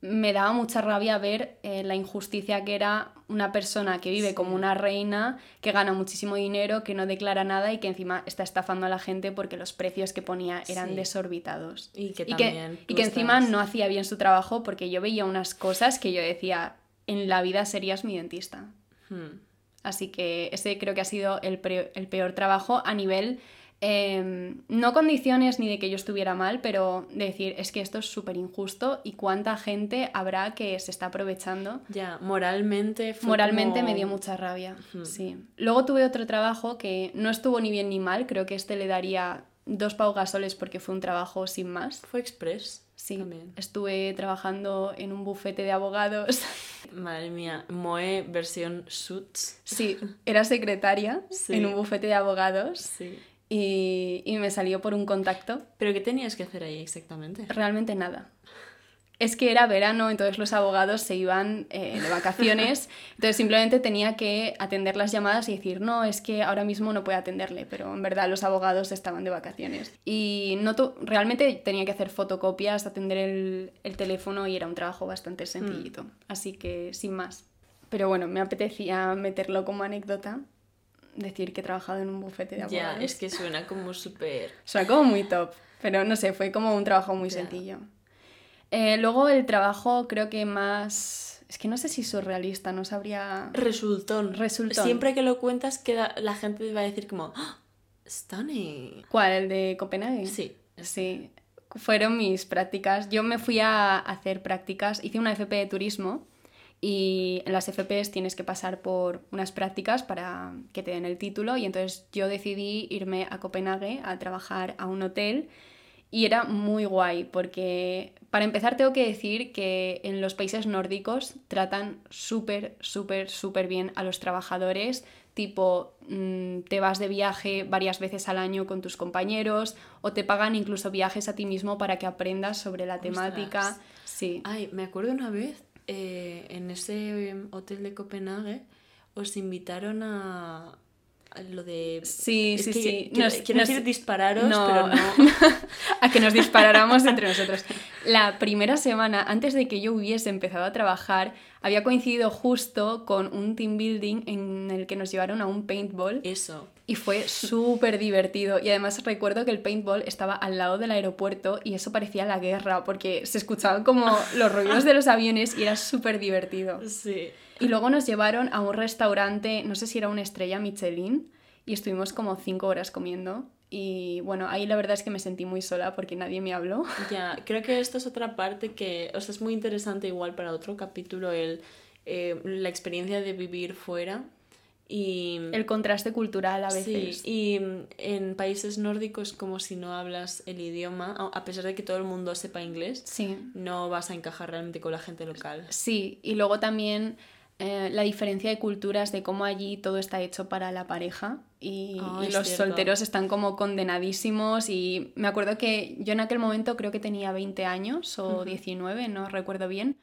me daba mucha rabia ver eh, la injusticia que era una persona que vive Sí. como una reina, que gana muchísimo dinero, que no declara nada y que encima está estafando a la gente porque los precios que ponía eran Sí. desorbitados. y que Y también. que, tú y que encima no hacía bien su trabajo porque yo veía unas cosas que yo decía, en la vida serías mi dentista. Hmm. Así que ese creo que ha sido el, el peor trabajo a nivel, eh, no condiciones ni de que yo estuviera mal, pero de decir, es que esto es súper injusto y cuánta gente habrá que se está aprovechando. Ya, moralmente fue Moralmente como- me dio mucha rabia, sí. Luego tuve otro trabajo que no estuvo ni bien ni mal, creo que este le daría dos paugasoles porque fue un trabajo sin más. Fue express. Sí, También. estuve trabajando en un bufete de abogados. [LAUGHS] Madre mía, Moe versión Suits. Sí, era secretaria [LAUGHS] Sí. en un bufete de abogados. Sí. y, y me salió por un contacto. ¿Pero qué tenías que hacer ahí exactamente? Realmente nada. Es que era verano, entonces los abogados se iban eh, de vacaciones, [LAUGHS] entonces simplemente tenía que atender las llamadas y decir, no, es que ahora mismo no puedo atenderle, pero en verdad los abogados estaban de vacaciones. Y no realmente tenía que hacer fotocopias, atender el, el teléfono y era un trabajo bastante sencillito, así que sin más. Pero bueno, me apetecía meterlo como anécdota, decir que he trabajado en un bufete de abogados. Ya, es que suena como súper... Suena como muy top, pero no sé, fue como un trabajo muy Ya. sencillo. Eh, luego el trabajo creo que más Es que no sé si surrealista, no sabría... Resultón. Resultón. Siempre que lo cuentas, queda, la gente va a decir como, ¡Ah! stunning. ¿Cuál? ¿El de Copenhague? Sí. Sí, fueron mis prácticas. Yo me fui a hacer prácticas, hice una FP de turismo y en las FPs tienes que pasar por unas prácticas para que te den el título y entonces yo decidí irme a Copenhague a trabajar a un hotel y era muy guay porque para empezar tengo que decir que en los países nórdicos tratan súper, súper, súper bien a los trabajadores, tipo mm, te vas de viaje varias veces al año con tus compañeros o te pagan incluso viajes a ti mismo para que aprendas sobre la temática. Sí. Ay, me acuerdo una vez eh, en ese hotel de Copenhague os invitaron a lo de... Sí, es sí, que sí. Quiero, Nos- quiero nos- decir dispararos, No. pero no. [LAUGHS] a que nos disparáramos entre nosotros. La primera semana, antes de que yo hubiese empezado a trabajar, había coincidido justo con un team building en el que nos llevaron a un paintball Eso. y fue súper divertido. Y además recuerdo que el paintball estaba al lado del aeropuerto y eso parecía la guerra porque se escuchaban como los ruidos de los aviones y era súper divertido. Sí. Y luego nos llevaron a un restaurante, no sé si era una estrella Michelin, y estuvimos como cinco horas comiendo. Y bueno, ahí la verdad es que me sentí muy sola porque nadie me habló. Ya, creo que esto es otra parte que, o sea, es muy interesante igual para otro capítulo, el, eh, la experiencia de vivir fuera. Y, El contraste cultural a veces. Sí, y en países nórdicos como si no hablas el idioma, a pesar de que todo el mundo sepa inglés, Sí, no vas a encajar realmente con la gente local. sí. Y luego también eh, la diferencia de culturas, de cómo allí todo está hecho para la pareja y, Ah, y los cierto. solteros están como condenadísimos. Y me acuerdo que yo en aquel momento creo que tenía 20 años o 19, no recuerdo bien.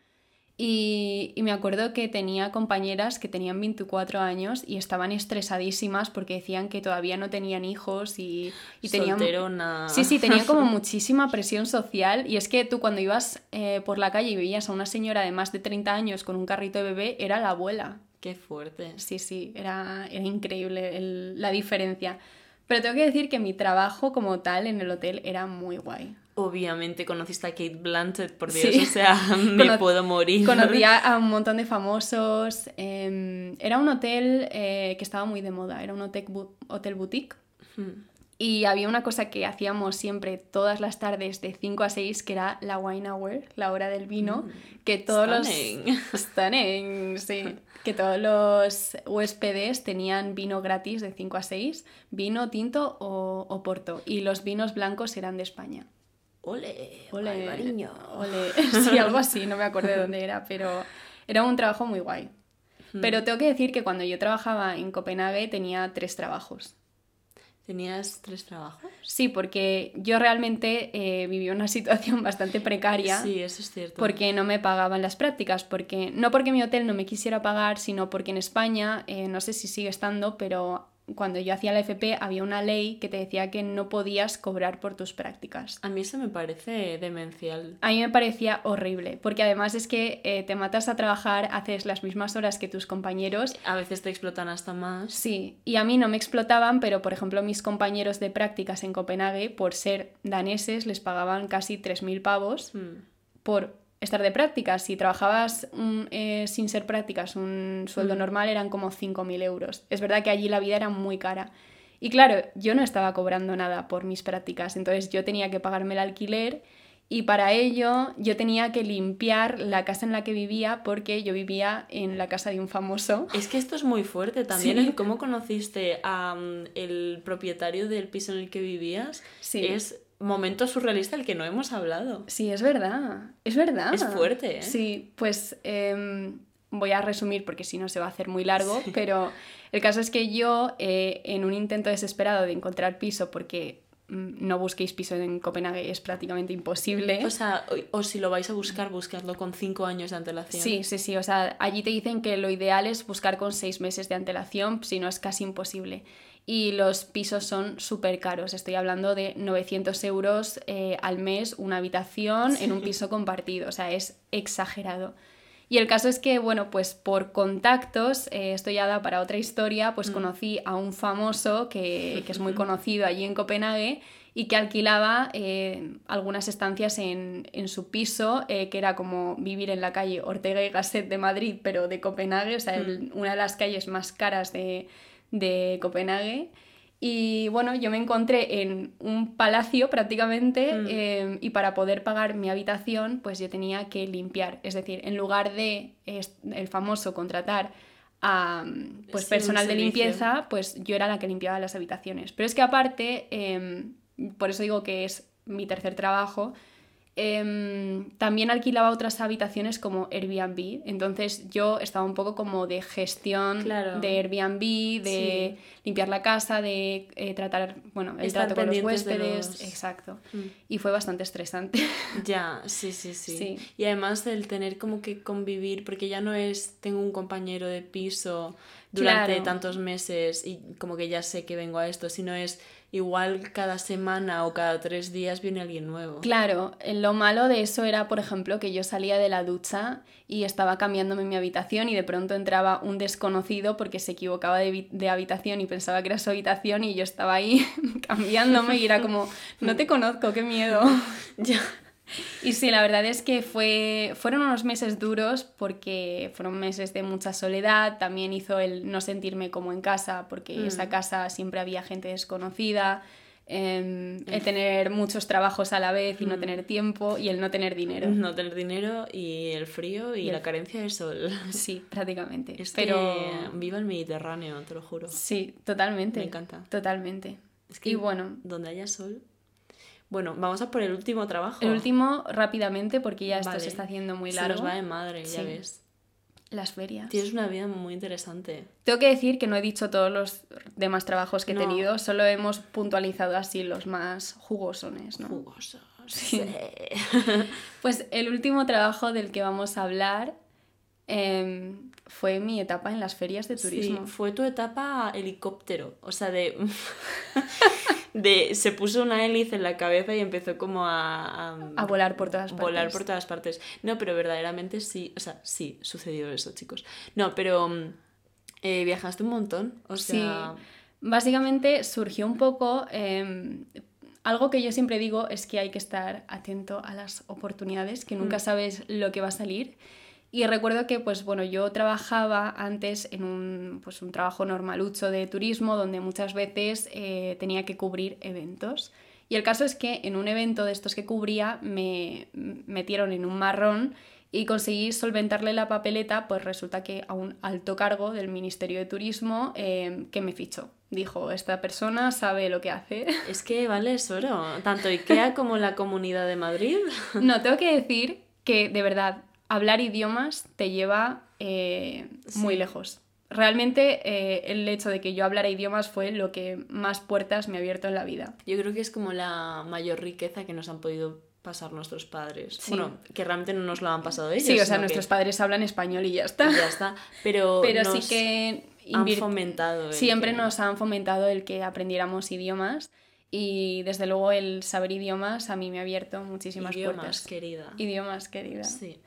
Y, y me acuerdo que tenía compañeras que tenían 24 años y estaban estresadísimas porque decían que todavía no tenían hijos y, y tenían... Solterona. Sí, sí, tenían como [LAUGHS] muchísima presión social y es que tú cuando ibas eh, por la calle y veías a una señora de más de 30 años con un carrito de bebé, era la abuela. Qué fuerte. Sí, sí, era, era increíble el- la diferencia. Pero tengo que decir que mi trabajo como tal en el hotel era muy guay. Obviamente conociste a Kate Blanchett, por Sí. Dios, o sea, [LAUGHS] me Cono- puedo morir. Conocía [LAUGHS] a un montón de famosos. em, era un hotel eh, que estaba muy de moda, era un hotel, bu- hotel boutique. Hmm. Y había una cosa que hacíamos siempre todas las tardes de 5 a 6, que era la wine hour, la hora del vino, que todos Mm. Stunning. los... [LAUGHS] Stunning, sí. Que todos los huéspedes tenían vino gratis de 5 a 6, vino tinto o, o porto. Y los vinos blancos eran de España. Ole, Ole, Albariño. ole. [LAUGHS] Sí, algo así, no me acuerdo de dónde era, pero era un trabajo muy guay. Hmm. Pero tengo que decir que cuando yo trabajaba en Copenhague tenía tres trabajos. ¿Tenías tres trabajos? Sí, porque yo realmente eh, viví una [LAUGHS] situación bastante precaria Sí, eso es cierto. porque no me pagaban las prácticas, porque no porque mi hotel no me quisiera pagar, sino porque en España, eh, no sé si sigue estando, pero cuando yo hacía la FP había una ley que te decía que no podías cobrar por tus prácticas. A mí eso me parece demencial. A mí me parecía horrible, porque además es que eh, te matas a trabajar, haces las mismas horas que tus compañeros. A veces te explotan hasta más. Sí, y a mí no me explotaban, pero por ejemplo mis compañeros de prácticas en Copenhague, por ser daneses, les pagaban casi 3.000 pavos Hmm. por estar de prácticas. Si trabajabas un- eh, sin ser prácticas, un sueldo Mm. normal eran como 5.000 euros. Es verdad que allí la vida era muy cara. Y claro, yo no estaba cobrando nada por mis prácticas, entonces yo tenía que pagarme el alquiler y para ello yo tenía que limpiar la casa en la que vivía porque yo vivía en la casa de un famoso. Es que esto es muy fuerte también. Sí. ¿Cómo conociste a mm, el propietario del piso en el que vivías? Sí. Es momento surrealista el que no hemos hablado. Sí, es verdad, es verdad. Es fuerte, ¿eh? Sí, pues em, voy a resumir porque si no se va a hacer muy largo, pero el caso es que yo, eh, en un intento desesperado de encontrar piso, porque mm, no busquéis piso en Copenhague, es prácticamente imposible. O sea, o, o si lo vais a buscar, buscadlo con cinco años de antelación. Sí, sí, sí. O sea, allí te dicen que lo ideal es buscar con seis meses de antelación, si no es casi imposible. Y los pisos son súper caros. Estoy hablando de 900 euros eh, al mes, una habitación en un piso [LAUGHS] compartido. O sea, es exagerado. Y el caso es que, bueno, pues por contactos, eh, esto ya da para otra historia, pues conocí a un famoso que, que es muy [LAUGHS] conocido allí en Copenhague y que alquilaba eh, algunas estancias en, su piso, eh, que era como vivir en la calle Ortega y Gasset de Madrid, pero de Copenhague, o sea, mm. una de las calles más caras de, de Copenhague. Y bueno, yo me encontré en un palacio prácticamente mm. em, y para poder pagar mi habitación, pues yo tenía que limpiar. Es decir, en lugar de el famoso contratar a pues, personal de limpieza, pues yo era la que limpiaba las habitaciones. Pero es que aparte, em, por eso digo que es mi tercer trabajo, Em, también alquilaba otras habitaciones como Airbnb, entonces yo estaba un poco como de gestión de Airbnb, de limpiar la casa, de eh, tratar, bueno, el trato con los huéspedes, exacto. Mm. Y fue bastante estresante. [LAUGHS] Ya, sí, sí, sí, Y además el tener como que convivir, porque ya no es, tengo un compañero de piso durante tantos meses y como que ya sé que vengo a esto, sino es igual cada semana o cada tres días viene alguien nuevo. Claro, lo malo de eso era, por ejemplo, que yo salía de la ducha y estaba cambiándome mi habitación y de pronto entraba un desconocido porque se equivocaba de, de habitación y pensaba que era su habitación y yo estaba ahí [LAUGHS] cambiándome y era como, no te conozco, qué miedo. [LAUGHS] ya. [LAUGHS] Y sí, la verdad es que fue, fueron unos meses duros porque fueron meses de mucha soledad, también hizo el no sentirme como en casa porque en esa mm. casa siempre había gente desconocida, em, el tener muchos trabajos a la vez y no mm. tener tiempo y el no tener dinero. No tener dinero y el frío y, la carencia de sol. [LAUGHS] Sí, prácticamente. Es Pero viva el Mediterráneo, te lo juro. Sí, totalmente. Me encanta. Totalmente. Es que y bueno, donde haya sol bueno, vamos a por el último trabajo. El último rápidamente porque ya esto se está haciendo muy largo. Se nos va de madre, ya ves. Las ferias. Tienes una vida muy interesante. Tengo que decir que no he dicho todos los demás trabajos que he tenido, solo hemos puntualizado así los más jugosones, ¿no? Jugosos. Sí. [LAUGHS] pues el último trabajo del que vamos a hablar em, fue mi etapa en las ferias de turismo. Sí, fue tu etapa helicóptero, o sea, de... [LAUGHS] de se puso una hélice en la cabeza y empezó como a, a, volar por todas partes. Volar por todas partes. No, pero verdaderamente sí, o sea, sí, sucedió eso, chicos. No, pero mm, eh, viajaste un montón, o sea... Sí, básicamente surgió un poco... Em, algo que yo siempre digo es que hay que estar atento a las oportunidades, que nunca mm. sabes lo que va a salir. Y recuerdo que, pues bueno, yo trabajaba antes en un, pues, un trabajo normalucho de turismo donde muchas veces eh, tenía que cubrir eventos. Y el caso es que en un evento de estos que cubría me metieron en un marrón y conseguí solventarle la papeleta, pues resulta que a un alto cargo del Ministerio de Turismo eh, que me fichó. Dijo, esta persona sabe lo que hace. [LAUGHS] Es que vale oro, tanto IKEA como la Comunidad de Madrid. No, tengo que decir que de verdad hablar idiomas te lleva eh, muy lejos. Realmente eh, el hecho de que yo hablara idiomas fue lo que más puertas me ha abierto en la vida. Yo creo que es como la mayor riqueza que nos han podido pasar nuestros padres. Bueno, que realmente no nos lo han pasado ellos. Sí, o sea, nuestros padres hablan español y ya está. ya está. Pero, [LAUGHS] Pero sí que han fomentado. Siempre nos han fomentado el que aprendiéramos idiomas. Y desde luego el saber idiomas a mí me ha abierto muchísimas idiomas, querida. Idiomas, querida. Sí.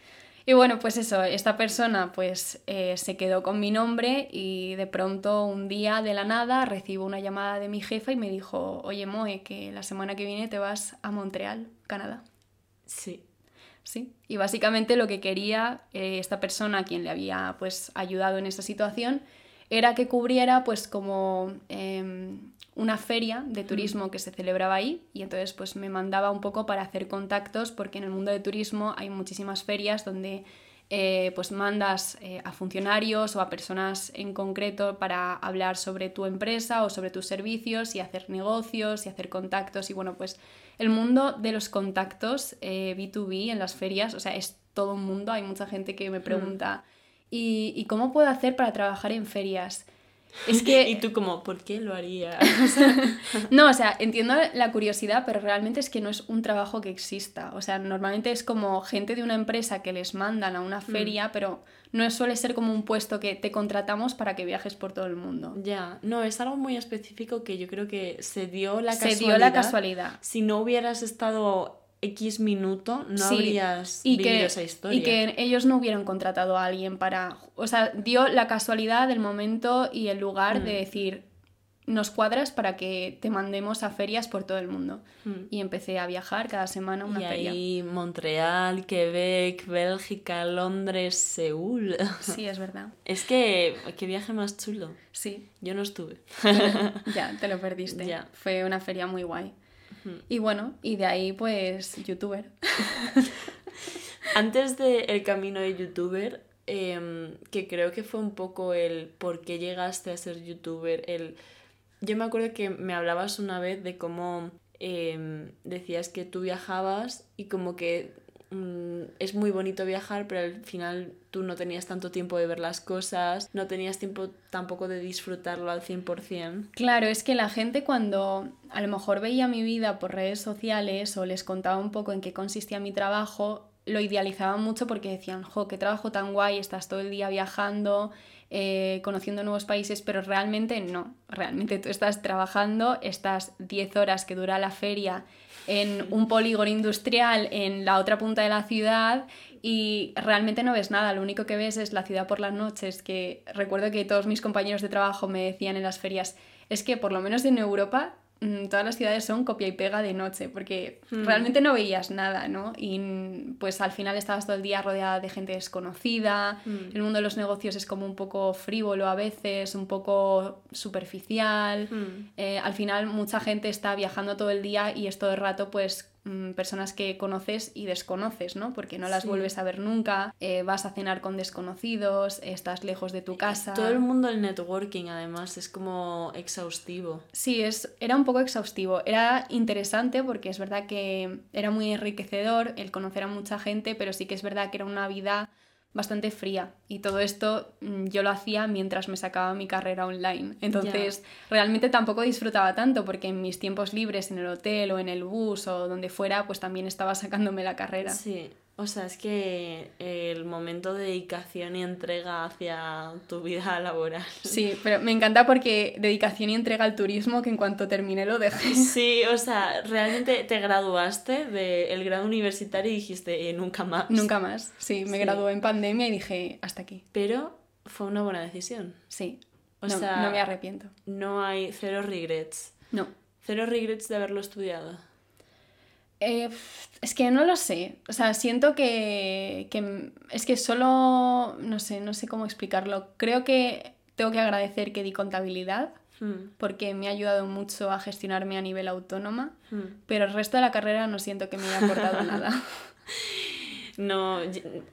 Y bueno, pues eso, esta persona pues eh, se quedó con mi nombre y de pronto un día de la nada recibo una llamada de mi jefa y me dijo, oye Moe, que la semana que viene te vas a Montreal, Canadá. Sí. Sí, y básicamente lo que quería eh, esta persona quien le había pues ayudado en esa situación era que cubriera pues como em, una feria de turismo que se celebraba ahí y entonces pues me mandaba un poco para hacer contactos porque en el mundo de turismo hay muchísimas ferias donde eh, pues mandas eh, a funcionarios o a personas en concreto para hablar sobre tu empresa o sobre tus servicios y hacer negocios y hacer contactos y bueno pues el mundo de los contactos B2B eh, en las ferias o sea es todo un mundo hay mucha gente que me mm. pregunta ¿y, ¿y cómo puedo hacer para trabajar en ferias? Es que... y tú como, ¿por qué lo haría? [LAUGHS] no, o sea, entiendo la curiosidad, pero realmente es que no es un trabajo que exista. O sea, normalmente es como gente de una empresa que les mandan a una mm. feria, pero no suele ser como un puesto que te contratamos para que viajes por todo el mundo. Ya, no, es algo muy específico que yo creo que se dio la casualidad. Se dio la casualidad. Si no hubieras estado X minuto no habrías vivido esa historia. Y que ellos no hubieran contratado a alguien para... O sea, dio la casualidad del momento y el lugar de mm. decir, nos cuadras para que te mandemos a ferias por todo el mundo. Hmm. Y empecé a viajar cada semana a una y feria. ahí Montreal, Quebec, Bélgica, Londres, Seúl. [LAUGHS] Sí, es verdad. Es que, qué viaje más chulo. Sí, Yo no estuve. ya, te lo [LAUGHS] perdiste. Ya. Fue una feria muy guay. Y bueno, y de ahí pues youtuber. [LAUGHS] Antes del el camino de youtuber, em, que creo que fue un poco el por qué llegaste a ser youtuber, el... Yo me acuerdo que me hablabas una vez de cómo em, decías que tú viajabas y como que mm, es muy bonito viajar, pero al final tú no tenías tanto tiempo de ver las cosas, no tenías tiempo tampoco de disfrutarlo al 100%. Claro, es que la gente cuando a lo mejor veía mi vida por redes sociales o les contaba un poco en qué consistía mi trabajo, lo idealizaban mucho porque decían, jo, qué trabajo tan guay, estás todo el día viajando, eh, conociendo nuevos países, pero realmente no, realmente tú estás trabajando, estás 10 horas que dura la feria en un polígono industrial en la otra punta de la ciudad y realmente no ves nada, lo único que ves es la ciudad por las noches, que recuerdo que todos mis compañeros de trabajo me decían en las ferias, es que por lo menos en Europa mm, todas las ciudades son copia y pega de noche, porque Hmm. realmente no veías nada, ¿no? Y mm, pues al final estabas todo el día rodeada de gente desconocida, Hmm. el mundo de los negocios es como un poco frívolo a veces, un poco superficial, eh, al final mucha gente está viajando todo el día y es todo el rato pues mm, personas que conoces y desconoces, ¿no? Porque no las Sí. vuelves a ver nunca, eh, vas a cenar con desconocidos, estás lejos de tu casa. Todo el mundo del networking además es como exhaustivo. Sí, es, era un poco exhaustivo. Era interesante porque es verdad que era muy enriquecedor el conocer a mucha gente, pero sí que es verdad que era una vida bastante fría. Y todo esto mm, yo lo hacía mientras me sacaba mi carrera online. Entonces, realmente tampoco disfrutaba tanto porque en mis tiempos libres en el hotel o en el bus o donde fuera, pues también estaba sacándome la carrera. Sí, o sea, es que el momento de dedicación y entrega hacia tu vida [LAUGHS] laboral. Sí, pero me encanta porque dedicación y entrega al turismo que en cuanto terminé lo dejé. [LAUGHS] Sí, o sea, realmente te graduaste del grado universitario y dijiste "Eh, nunca más. Nunca más. Sí, me Sí. gradué en pandemia y dije, hasta aquí. Pero fue una buena decisión. Sí. O no, sea- no me arrepiento. No hay cero regrets. No. Cero regrets de haberlo estudiado. Eh, es que no lo sé. O sea, siento que, que es que solo no sé, no sé cómo explicarlo. Creo que tengo que agradecer que di contabilidad Hmm, porque me ha ayudado mucho a gestionarme a nivel autónoma, hmm. pero el resto de la carrera no siento que me haya aportado [LAUGHS] nada. No,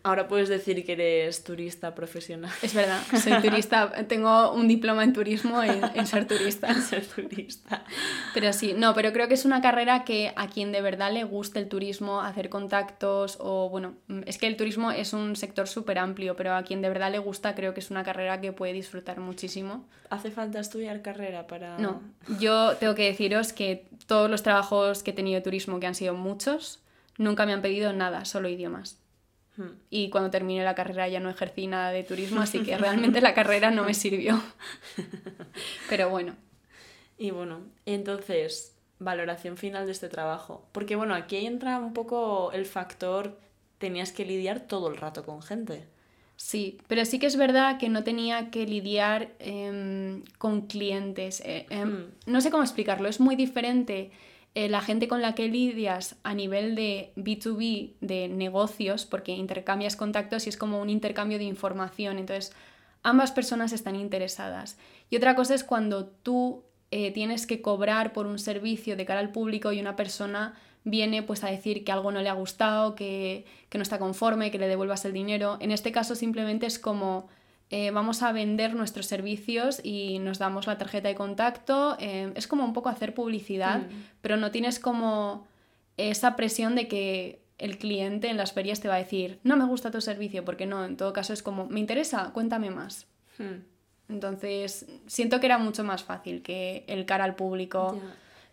ahora puedes decir que eres turista profesional. Es verdad, soy turista, tengo un diploma en turismo en, en ser turista. [LAUGHS] Ser turista. Pero sí, no, pero creo que es una carrera que a quien de verdad le guste el turismo, hacer contactos o bueno, mm, es que el turismo es un sector súper amplio, pero a quien de verdad le gusta creo que es una carrera que puede disfrutar muchísimo. ¿Hace falta estudiar carrera para...? No, yo tengo que deciros que todos los trabajos que he tenido de turismo, que han sido muchos, nunca me han pedido nada, solo idiomas. Hmm. Y cuando terminé la carrera ya no ejercí nada de turismo, así que [LAUGHS] realmente la carrera no me sirvió. [LAUGHS] Pero bueno, Y bueno, entonces, valoración final de este trabajo. Porque bueno, aquí entra un poco el factor, tenías que lidiar todo el rato con gente. Sí, pero sí que es verdad que no tenía que lidiar em, con clientes. eh, em, Hmm. No sé cómo explicarlo, es muy diferente eh, la gente con la que lidias a nivel de B2B, de negocios, porque intercambias contactos y es como un intercambio de información. Entonces, ambas personas están interesadas. Y otra cosa es cuando tú eh, tienes que cobrar por un servicio de cara al público y una persona viene pues a decir que algo no le ha gustado, que, que no está conforme, que le devuelvas el dinero. En este caso simplemente es como eh, vamos a vender nuestros servicios y nos damos la tarjeta de contacto. eh, es como un poco hacer publicidad, Mm. pero no tienes como esa presión de que el cliente en las ferias te va a decir, no me gusta tu servicio, porque no, en todo caso es como, me interesa, cuéntame más. Hmm. Entonces, siento que era mucho más fácil que el cara al público.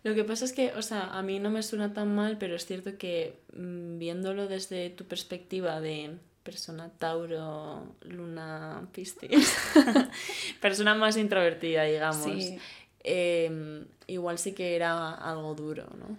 Lo que pasa es que, o sea, a mí no me suena tan mal, pero es cierto que mm, viéndolo desde tu perspectiva de persona Tauro, Luna, Piscis, [LAUGHS] persona más introvertida, digamos, Sí. em, igual sí que era algo duro, ¿no?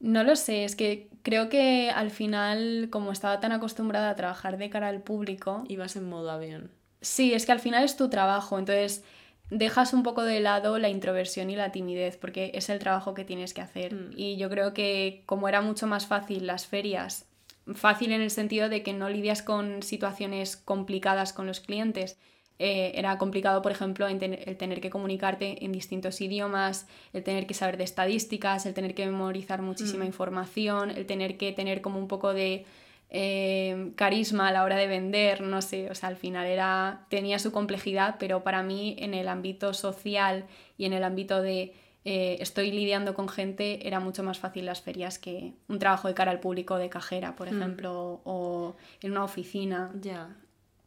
No lo sé, es que creo que al final, como estaba tan acostumbrada a trabajar de cara al público, Ibas en modo avión. sí, es que al final es tu trabajo, entonces dejas un poco de lado la introversión y la timidez, porque es el trabajo que tienes que hacer. Mm. Y yo creo que como era mucho más fácil las ferias, fácil en el sentido de que no lidias con situaciones complicadas con los clientes, eh, era complicado, por ejemplo, en ten- el tener que comunicarte en distintos idiomas, el tener que saber de estadísticas, el tener que memorizar muchísima información, el tener que tener como un poco de eh, carisma a la hora de vender, no sé, o sea, al final era, tenía su complejidad, pero para mí en el ámbito social y en el ámbito de eh, estoy lidiando con gente, era mucho más fácil las ferias que un trabajo de cara al público de cajera, por ejemplo, o en una oficina. Ya.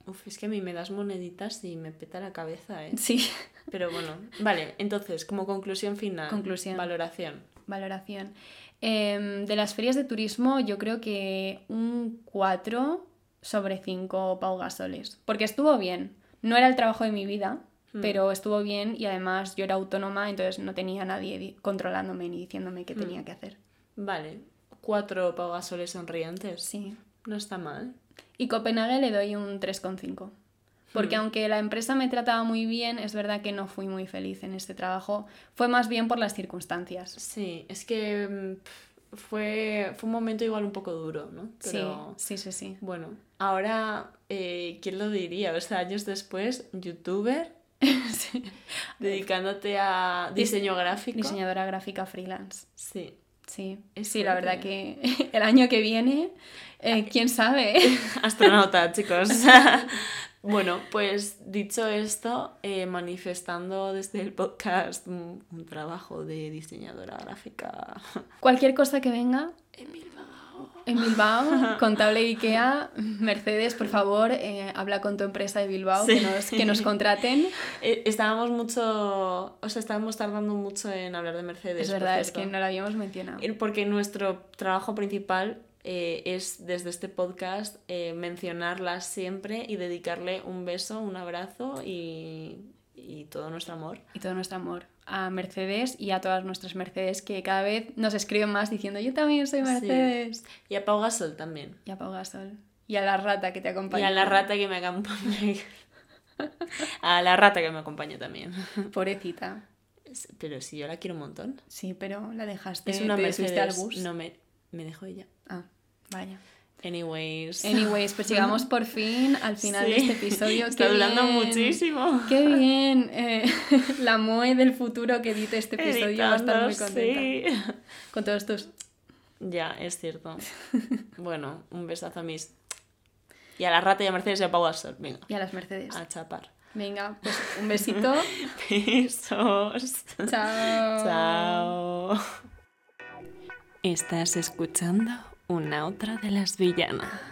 Uf, es que a mí me das moneditas y me peta la cabeza, ¿eh? Sí, Pero bueno, vale, entonces, como conclusión final. Conclusión. Valoración. valoración. Em, de las ferias de turismo, yo creo que un 4 sobre 5 Pau Gasoles. Porque estuvo bien. No era el trabajo de mi vida, pero estuvo bien y además yo era autónoma, entonces no tenía nadie di- controlándome ni diciéndome qué tenía que hacer. Vale. Cuatro pagasoles sonrientes. Sí. No está mal. Y Copenhague le doy un 3,5. Porque aunque la empresa me trataba muy bien, es verdad que no fui muy feliz en este trabajo. Fue más bien por las circunstancias. Sí, es que mm, fue, fue un momento igual un poco duro, ¿no? Pero Sí, sí, sí, sí. bueno, ahora, eh, ¿quién lo diría? O sea, años después, youtuber, [LAUGHS] dedicándote a diseño gráfico. Diseñadora gráfica freelance. Sí. Sí, Es sí, la verdad que [LAUGHS] el año que viene, eh, quién sabe. [LAUGHS] Astronauta, chicos. bueno, pues dicho esto, eh, manifestando desde el podcast un, un trabajo de diseñadora gráfica Cualquier cosa que venga en Bilbao. En Bilbao, contable IKEA, Mercedes, por favor, eh, habla con tu empresa de Bilbao Sí. que, nos, que nos contraten. [LAUGHS] Eh, estábamos mucho, o sea, estábamos tardando mucho en hablar de Mercedes. Es verdad, es que no lo habíamos mencionado. Eh, Porque nuestro trabajo principal eh, es desde este podcast eh, mencionarla siempre y dedicarle un beso, un abrazo y, y todo nuestro amor. Y todo nuestro amor a Mercedes y a todas nuestras Mercedes que cada vez nos escriben más diciendo yo también soy Mercedes. Y a Pau Gasol también. Y a Pau Gasol. Y a la rata que te Y acompaña. a la rata que me acompaña. [LAUGHS] a la rata que me acompaña también. Pobrecita. Pero si yo la quiero un montón. Sí, pero la dejaste. Es una te Mercedes. al bus. No, me, me dejó ella. Ah, vaya. Anyways. Anyways, pues llegamos por fin al final de este episodio. Está ¡Qué hablando bien! muchísimo. ¡Qué bien! Eh, [LAUGHS] la Moe del futuro que edite este episodio va a estar muy Editando, contenta. sí. Con todos tus... Ya, es cierto. [LAUGHS] bueno, un besazo a mis. Y a la rata y a Mercedes y a Pau Gasol. Venga, Y a las Mercedes. a chapar. Venga, pues un [LAUGHS] besito. Besos. Chao. Chao. Estás escuchando una otra de las villanas.